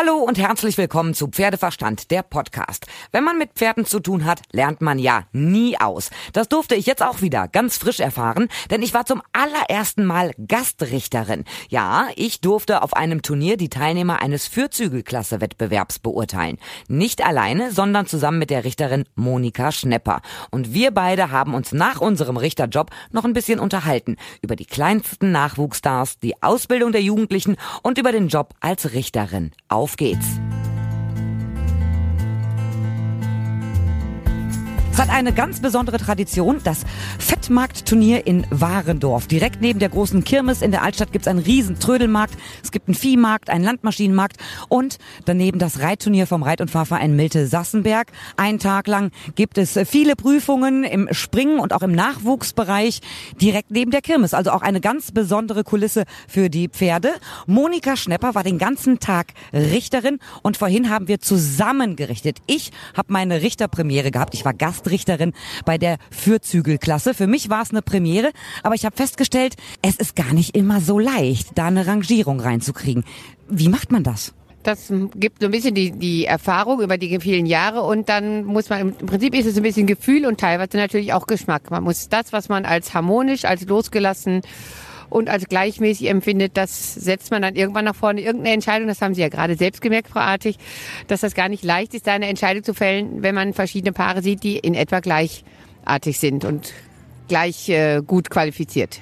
Hallo und herzlich willkommen zu Pferdeverstand, der Podcast. Wenn man mit Pferden zu tun hat, lernt man ja nie aus. Das durfte ich jetzt auch wieder ganz frisch erfahren, denn ich war zum allerersten Mal Gastrichterin. Ja, ich durfte auf einem Turnier die Teilnehmer eines Vierzügelklasse-Wettbewerbs beurteilen. Nicht alleine, sondern zusammen mit der Richterin Monika Schnepper. Und wir beide haben uns nach unserem Richterjob noch ein bisschen unterhalten über die kleinsten Nachwuchsstars, die Ausbildung der Jugendlichen und über den Job als Richterin. Auf auf geht's! Es hat eine ganz besondere Tradition, das Fettmarktturnier in Warendorf. Direkt neben der großen Kirmes in der Altstadt gibt es einen riesen Trödelmarkt. Es gibt einen Viehmarkt, einen Landmaschinenmarkt und daneben das Reitturnier vom Reit- und Fahrverein Milte Sassenberg. Einen Tag lang gibt es viele Prüfungen im Springen und auch im Nachwuchsbereich direkt neben der Kirmes. Also auch eine ganz besondere Kulisse für die Pferde. Monika Schnepper war den ganzen Tag Richterin und vorhin haben wir zusammen gerichtet. Ich habe meine Richterpremiere gehabt. Ich war Gast Richterin bei der Fürzügelklasse. Für mich war es eine Premiere, aber ich habe festgestellt, es ist gar nicht immer so leicht, da eine Rangierung reinzukriegen. Wie macht man das? Das gibt so ein bisschen die, die Erfahrung über die vielen Jahre und dann muss man, im Prinzip ist es ein bisschen Gefühl und teilweise natürlich auch Geschmack. Man muss das, was man als harmonisch, als losgelassen und als gleichmäßig empfindet, das setzt man dann irgendwann nach vorne. Irgendeine Entscheidung, das haben Sie ja gerade selbst gemerkt, Frau Artig, dass das gar nicht leicht ist, da eine Entscheidung zu fällen, wenn man verschiedene Paare sieht, die in etwa gleichartig sind und gleich äh, gut qualifiziert.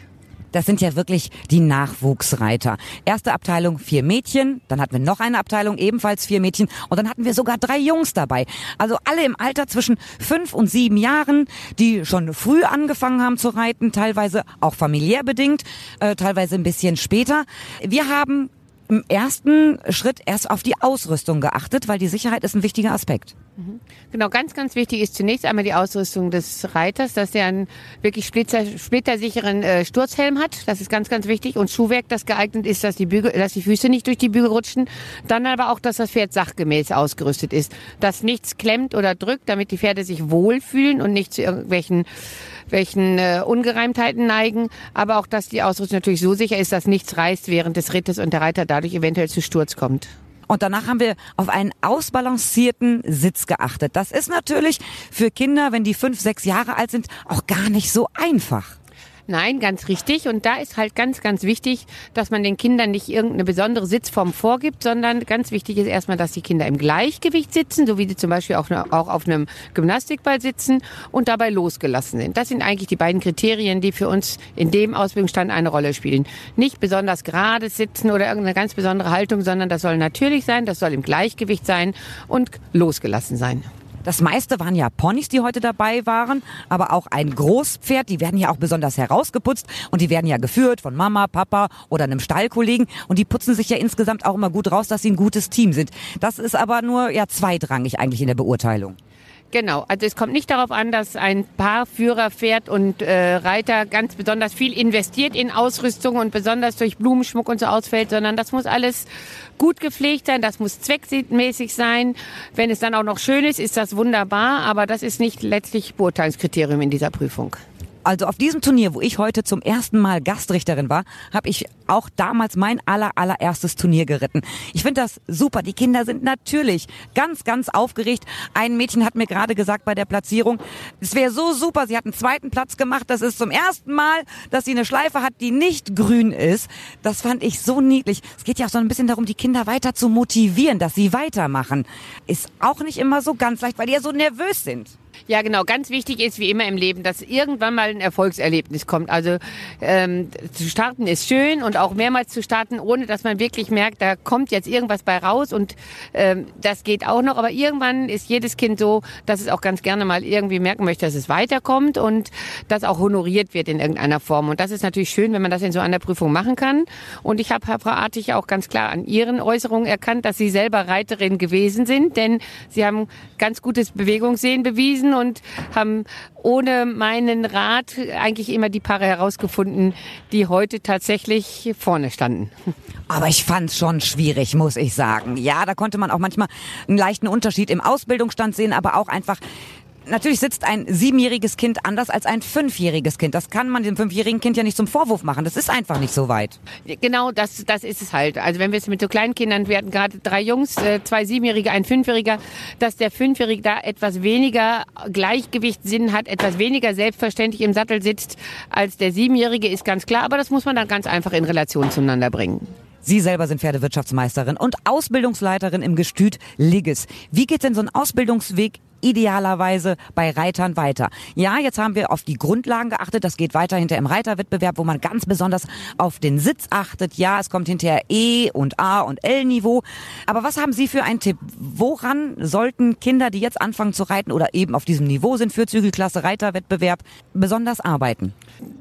Das sind ja wirklich die Nachwuchsreiter. Erste Abteilung vier Mädchen, dann hatten wir noch eine Abteilung ebenfalls vier Mädchen und dann hatten wir sogar drei Jungs dabei. Also alle im Alter zwischen fünf und sieben Jahren, die schon früh angefangen haben zu reiten, teilweise auch familiär bedingt, äh, teilweise ein bisschen später. Wir haben im ersten Schritt erst auf die Ausrüstung geachtet, weil die Sicherheit ist ein wichtiger Aspekt. Genau, ganz, ganz wichtig ist zunächst einmal die Ausrüstung des Reiters, dass er einen wirklich splitter, splittersicheren äh, Sturzhelm hat. Das ist ganz, ganz wichtig. Und Schuhwerk, das geeignet ist, dass die, Bügel, dass die Füße nicht durch die Bügel rutschen. Dann aber auch, dass das Pferd sachgemäß ausgerüstet ist. Dass nichts klemmt oder drückt, damit die Pferde sich wohlfühlen und nicht zu irgendwelchen welchen äh, Ungereimtheiten neigen, aber auch, dass die Ausrüstung natürlich so sicher ist, dass nichts reißt während des Rittes und der Reiter dadurch eventuell zu Sturz kommt. Und danach haben wir auf einen ausbalancierten Sitz geachtet. Das ist natürlich für Kinder, wenn die fünf, sechs Jahre alt sind, auch gar nicht so einfach. Nein, ganz richtig. Und da ist halt ganz, ganz wichtig, dass man den Kindern nicht irgendeine besondere Sitzform vorgibt, sondern ganz wichtig ist erstmal, dass die Kinder im Gleichgewicht sitzen, so wie sie zum Beispiel auch, auch auf einem Gymnastikball sitzen und dabei losgelassen sind. Das sind eigentlich die beiden Kriterien, die für uns in dem Ausbildungsstand eine Rolle spielen. Nicht besonders gerade sitzen oder irgendeine ganz besondere Haltung, sondern das soll natürlich sein, das soll im Gleichgewicht sein und losgelassen sein. Das meiste waren ja Ponys, die heute dabei waren, aber auch ein Großpferd. Die werden ja auch besonders herausgeputzt und die werden ja geführt von Mama, Papa oder einem Stallkollegen und die putzen sich ja insgesamt auch immer gut raus, dass sie ein gutes Team sind. Das ist aber nur ja zweitrangig eigentlich in der Beurteilung. Genau, also es kommt nicht darauf an, dass ein Paar Führer, Pferd und äh, Reiter ganz besonders viel investiert in Ausrüstung und besonders durch Blumenschmuck und so ausfällt, sondern das muss alles gut gepflegt sein, das muss zweckmäßig sein. Wenn es dann auch noch schön ist, ist das wunderbar, aber das ist nicht letztlich Beurteilungskriterium in dieser Prüfung. Also auf diesem Turnier, wo ich heute zum ersten Mal Gastrichterin war, habe ich auch damals mein aller allererstes Turnier geritten. Ich finde das super. Die Kinder sind natürlich ganz, ganz aufgeregt. Ein Mädchen hat mir gerade gesagt bei der Platzierung, es wäre so super, sie hat einen zweiten Platz gemacht. Das ist zum ersten Mal, dass sie eine Schleife hat, die nicht grün ist. Das fand ich so niedlich. Es geht ja auch so ein bisschen darum, die Kinder weiter zu motivieren, dass sie weitermachen. Ist auch nicht immer so ganz leicht, weil die ja so nervös sind. Ja, genau. Ganz wichtig ist wie immer im Leben, dass irgendwann mal ein Erfolgserlebnis kommt. Also ähm, zu starten ist schön und auch mehrmals zu starten, ohne dass man wirklich merkt, da kommt jetzt irgendwas bei raus und ähm, das geht auch noch. Aber irgendwann ist jedes Kind so, dass es auch ganz gerne mal irgendwie merken möchte, dass es weiterkommt und das auch honoriert wird in irgendeiner Form. Und das ist natürlich schön, wenn man das in so einer Prüfung machen kann. Und ich habe Frau Artig auch ganz klar an Ihren Äußerungen erkannt, dass Sie selber Reiterin gewesen sind, denn Sie haben ganz gutes Bewegungssehen bewiesen und haben ohne meinen Rat eigentlich immer die Paare herausgefunden, die heute tatsächlich vorne standen. Aber ich fand es schon schwierig, muss ich sagen. Ja, da konnte man auch manchmal einen leichten Unterschied im Ausbildungsstand sehen, aber auch einfach Natürlich sitzt ein siebenjähriges Kind anders als ein fünfjähriges Kind. Das kann man dem fünfjährigen Kind ja nicht zum Vorwurf machen. Das ist einfach nicht so weit. Genau, das, das ist es halt. Also wenn wir es mit so kleinen Kindern, wir hatten gerade drei Jungs, äh, zwei Siebenjährige, ein Fünfjähriger, dass der Fünfjährige da etwas weniger Gleichgewichtssinn hat, etwas weniger selbstverständlich im Sattel sitzt als der Siebenjährige, ist ganz klar. Aber das muss man dann ganz einfach in Relation zueinander bringen. Sie selber sind Pferdewirtschaftsmeisterin und Ausbildungsleiterin im Gestüt Ligges. Wie geht denn so ein Ausbildungsweg idealerweise bei Reitern weiter. Ja, jetzt haben wir auf die Grundlagen geachtet. Das geht weiter hinter im Reiterwettbewerb, wo man ganz besonders auf den Sitz achtet. Ja, es kommt hinterher E und A und L-Niveau. Aber was haben Sie für einen Tipp? Woran sollten Kinder, die jetzt anfangen zu reiten oder eben auf diesem Niveau sind für Zügelklasse Reiterwettbewerb, besonders arbeiten?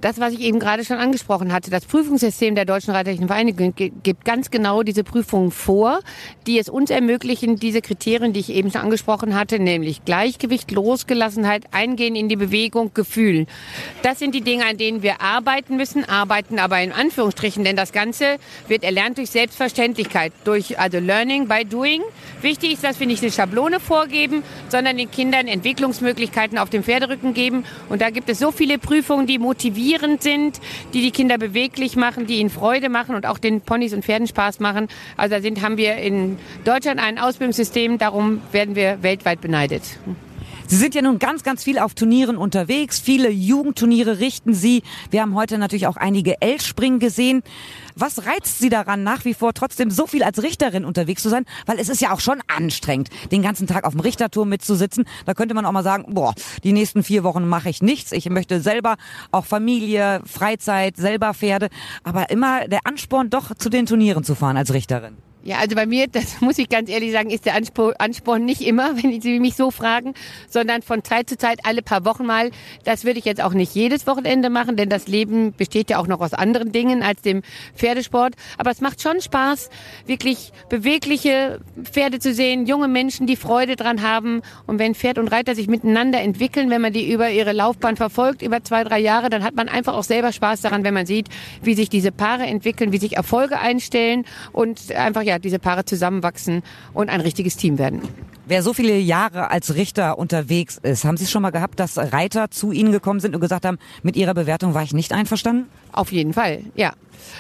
Das, was ich eben gerade schon angesprochen hatte, das Prüfungssystem der Deutschen Reiterlichen Vereinigung gibt ganz genau diese Prüfungen vor, die es uns ermöglichen, diese Kriterien, die ich eben schon angesprochen hatte, nämlich Gleichgewicht, Losgelassenheit, Eingehen in die Bewegung, Gefühl. Das sind die Dinge, an denen wir arbeiten müssen, arbeiten aber in Anführungsstrichen, denn das Ganze wird erlernt durch Selbstverständlichkeit, durch also Learning by Doing. Wichtig ist, dass wir nicht eine Schablone vorgeben, sondern den Kindern Entwicklungsmöglichkeiten auf dem Pferderücken geben. Und da gibt es so viele Prüfungen, die motivierend sind, die die Kinder beweglich machen, die ihnen Freude machen und auch den Ponys und Pferden Spaß machen. Also da sind, haben wir in Deutschland ein Ausbildungssystem, darum werden wir weltweit beneidet. Sie sind ja nun ganz, ganz viel auf Turnieren unterwegs. Viele Jugendturniere richten Sie. Wir haben heute natürlich auch einige L-Springen gesehen. Was reizt Sie daran, nach wie vor trotzdem so viel als Richterin unterwegs zu sein? Weil es ist ja auch schon anstrengend, den ganzen Tag auf dem Richterturm mitzusitzen. Da könnte man auch mal sagen, boah, die nächsten vier Wochen mache ich nichts. Ich möchte selber auch Familie, Freizeit, selber Pferde. Aber immer der Ansporn, doch zu den Turnieren zu fahren als Richterin. Ja, also bei mir, das muss ich ganz ehrlich sagen, ist der Ansporn nicht immer, wenn Sie mich so fragen, sondern von Zeit zu Zeit alle paar Wochen mal. Das würde ich jetzt auch nicht jedes Wochenende machen, denn das Leben besteht ja auch noch aus anderen Dingen als dem Pferdesport. Aber es macht schon Spaß, wirklich bewegliche Pferde zu sehen, junge Menschen, die Freude dran haben. Und wenn Pferd und Reiter sich miteinander entwickeln, wenn man die über ihre Laufbahn verfolgt, über zwei, drei Jahre, dann hat man einfach auch selber Spaß daran, wenn man sieht, wie sich diese Paare entwickeln, wie sich Erfolge einstellen und einfach ja diese Paare zusammenwachsen und ein richtiges Team werden. Wer so viele Jahre als Richter unterwegs ist, haben Sie es schon mal gehabt, dass Reiter zu Ihnen gekommen sind und gesagt haben, mit Ihrer Bewertung war ich nicht einverstanden? Auf jeden Fall, ja.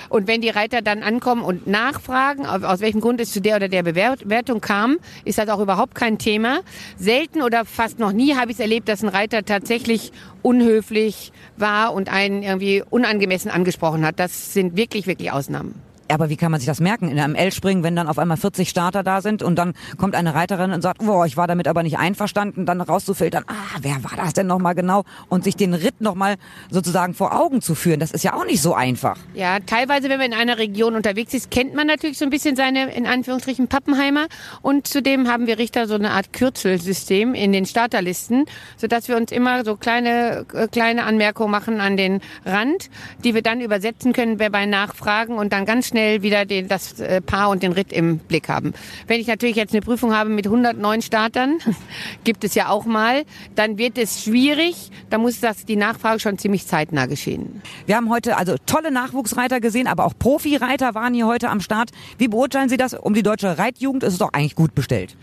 Und wenn die Reiter dann ankommen und nachfragen, aus welchem Grund es zu der oder der Bewertung kam, ist das auch überhaupt kein Thema. Selten oder fast noch nie habe ich es erlebt, dass ein Reiter tatsächlich unhöflich war und einen irgendwie unangemessen angesprochen hat. Das sind wirklich, wirklich Ausnahmen. Aber wie kann man sich das merken? In einem L-Springen, wenn dann auf einmal 40 Starter da sind und dann kommt eine Reiterin und sagt, boah, ich war damit aber nicht einverstanden, dann rauszufiltern, ah, wer war das denn nochmal genau? Und sich den Ritt nochmal sozusagen vor Augen zu führen, das ist ja auch nicht so einfach. Ja, teilweise, wenn man in einer Region unterwegs ist, kennt man natürlich so ein bisschen seine, in Anführungsstrichen, Pappenheimer. Und zudem haben wir Richter so eine Art Kürzelsystem in den Starterlisten, sodass wir uns immer so kleine, äh, kleine Anmerkungen machen an den Rand, die wir dann übersetzen können bei Nachfragen und dann ganz schnell wieder den, das äh, Paar und den Ritt im Blick haben. Wenn ich natürlich jetzt eine Prüfung habe mit 109 Startern, gibt es ja auch mal, dann wird es schwierig. Da muss das die Nachfrage schon ziemlich zeitnah geschehen. Wir haben heute also tolle Nachwuchsreiter gesehen, aber auch Profireiter waren hier heute am Start. Wie beurteilen Sie das? Um die deutsche Reitjugend ist es doch eigentlich gut bestellt.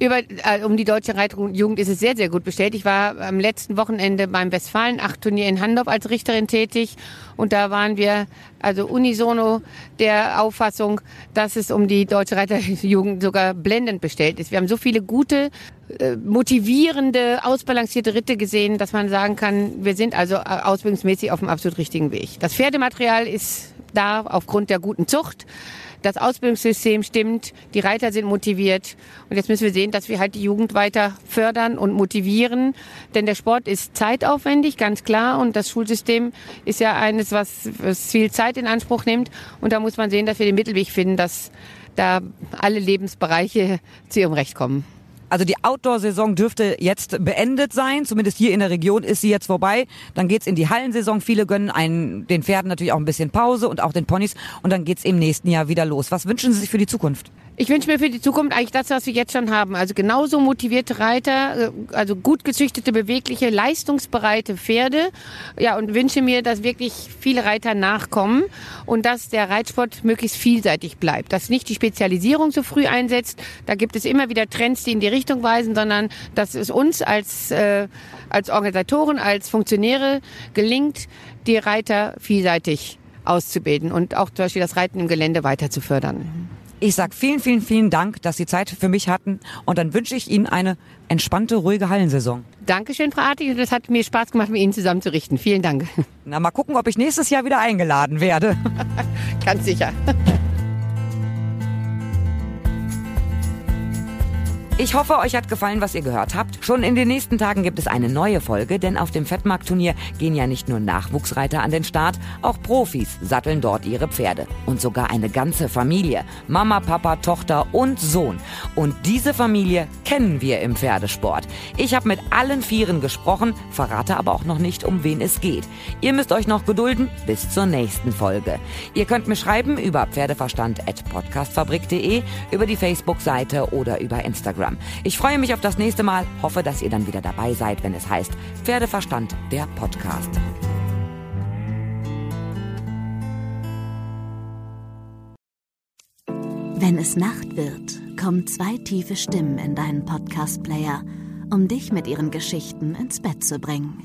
Über, äh, um die deutsche Reitjugend ist es sehr, sehr gut bestellt. Ich war am letzten Wochenende beim Westfalen-Acht-Turnier in Handorf als Richterin tätig und da waren wir also unisono der Auffassung, dass es um die deutsche Reiterjugend sogar blendend bestellt ist. Wir haben so viele gute, äh, motivierende, ausbalancierte Ritte gesehen, dass man sagen kann, wir sind also äh, ausbildungsmäßig auf dem absolut richtigen Weg. Das Pferdematerial ist da aufgrund der guten Zucht das Ausbildungssystem stimmt, die Reiter sind motiviert. Und jetzt müssen wir sehen, dass wir halt die Jugend weiter fördern und motivieren. Denn der Sport ist zeitaufwendig, ganz klar. Und das Schulsystem ist ja eines, was, was viel Zeit in Anspruch nimmt. Und da muss man sehen, dass wir den Mittelweg finden, dass da alle Lebensbereiche zu ihrem Recht kommen. Also die Outdoor-Saison dürfte jetzt beendet sein. Zumindest hier in der Region ist sie jetzt vorbei. Dann geht's in die Hallensaison. Viele gönnen einen, den Pferden natürlich auch ein bisschen Pause und auch den Ponys. Und dann geht's im nächsten Jahr wieder los. Was wünschen Sie sich für die Zukunft? Ich wünsche mir für die Zukunft eigentlich das, was wir jetzt schon haben. Also genauso motivierte Reiter, äh, also gut gezüchtete, bewegliche, leistungsbereite Pferde. Ja, und wünsche mir, dass wirklich viele Reiter nachkommen und dass der Reitsport möglichst vielseitig bleibt. Dass nicht die Spezialisierung so früh einsetzt. Da gibt es immer wieder Trends, die in die Richtung weisen, sondern dass es uns als, äh, als Organisatoren, als Funktionäre gelingt, die Reiter vielseitig auszubilden und auch zum Beispiel das Reiten im Gelände weiter zu fördern. Ich sag vielen, vielen, vielen Dank, dass Sie Zeit für mich hatten und dann wünsche ich Ihnen eine entspannte, ruhige Hallensaison. Dankeschön, Frau Artig, und es hat mir Spaß gemacht, mit Ihnen zusammen zu richten. Vielen Dank. Na, mal gucken, ob ich nächstes Jahr wieder eingeladen werde. Ganz sicher. Ich hoffe, euch hat gefallen, was ihr gehört habt. Schon in den nächsten Tagen gibt es eine neue Folge, denn auf dem Fettmarktturnier gehen ja nicht nur Nachwuchsreiter an den Start, auch Profis satteln dort ihre Pferde. Und sogar eine ganze Familie. Mama, Papa, Tochter und Sohn. Und diese Familie kennen wir im Pferdesport. Ich habe mit allen Vieren gesprochen, verrate aber auch noch nicht, um wen es geht. Ihr müsst euch noch gedulden bis zur nächsten Folge. Ihr könnt mir schreiben über pferdeverstand.podcastfabrik.de, über die Facebook-Seite oder über Instagram. Instagram. Ich freue mich auf das nächste Mal, hoffe, dass ihr dann wieder dabei seid, wenn es heißt Pferdeverstand, der Podcast. Wenn es Nacht wird, kommen zwei tiefe Stimmen in deinen Podcast-Player, um dich mit ihren Geschichten ins Bett zu bringen.